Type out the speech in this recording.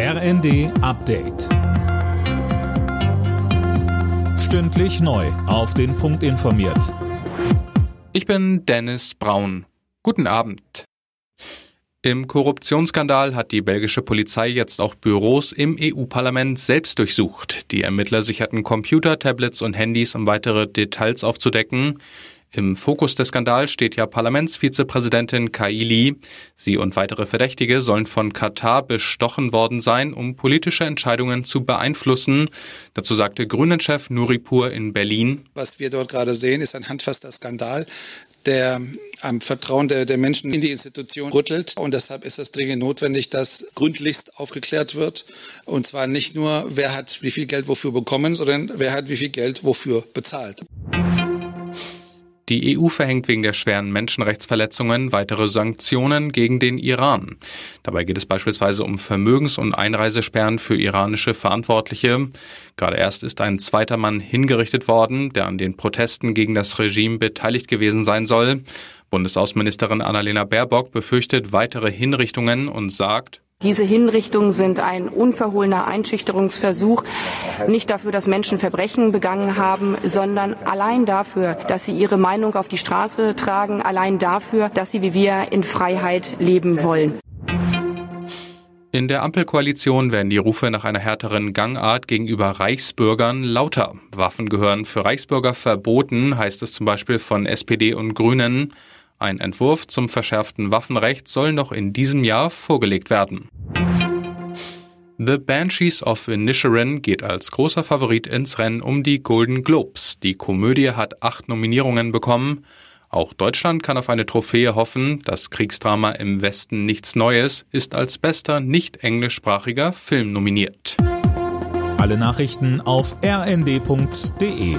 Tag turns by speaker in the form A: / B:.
A: RND Update. Stündlich neu. Auf den Punkt informiert.
B: Ich bin Dennis Braun. Guten Abend. Im Korruptionsskandal hat die belgische Polizei jetzt auch Büros im EU-Parlament selbst durchsucht. Die Ermittler sicherten Computer, Tablets und Handys, um weitere Details aufzudecken. Im Fokus des Skandals steht ja Parlamentsvizepräsidentin Kaili. Sie und weitere Verdächtige sollen von Katar bestochen worden sein, um politische Entscheidungen zu beeinflussen. Dazu sagte Grünen-Chef Nuripur in Berlin.
C: Was wir dort gerade sehen, ist ein handfester Skandal der am Vertrauen der, der Menschen in die Institution rüttelt. Und deshalb ist es dringend notwendig, dass gründlichst aufgeklärt wird. Und zwar nicht nur, wer hat wie viel Geld wofür bekommen, sondern wer hat wie viel Geld wofür bezahlt.
B: Die EU verhängt wegen der schweren Menschenrechtsverletzungen weitere Sanktionen gegen den Iran. Dabei geht es beispielsweise um Vermögens- und Einreisesperren für iranische Verantwortliche. Gerade erst ist ein zweiter Mann hingerichtet worden, der an den Protesten gegen das Regime beteiligt gewesen sein soll. Bundesaußenministerin Annalena Baerbock befürchtet weitere Hinrichtungen und sagt,
D: diese Hinrichtungen sind ein unverhohlener Einschüchterungsversuch, nicht dafür, dass Menschen Verbrechen begangen haben, sondern allein dafür, dass sie ihre Meinung auf die Straße tragen, allein dafür, dass sie wie wir in Freiheit leben wollen.
B: In der Ampelkoalition werden die Rufe nach einer härteren Gangart gegenüber Reichsbürgern lauter. Waffen gehören für Reichsbürger verboten, heißt es zum Beispiel von SPD und Grünen. Ein Entwurf zum verschärften Waffenrecht soll noch in diesem Jahr vorgelegt werden. The Banshees of Inisherin geht als großer Favorit ins Rennen um die Golden Globes. Die Komödie hat acht Nominierungen bekommen. Auch Deutschland kann auf eine Trophäe hoffen. Das Kriegsdrama im Westen nichts Neues ist als bester nicht englischsprachiger Film nominiert.
A: Alle Nachrichten auf rnd.de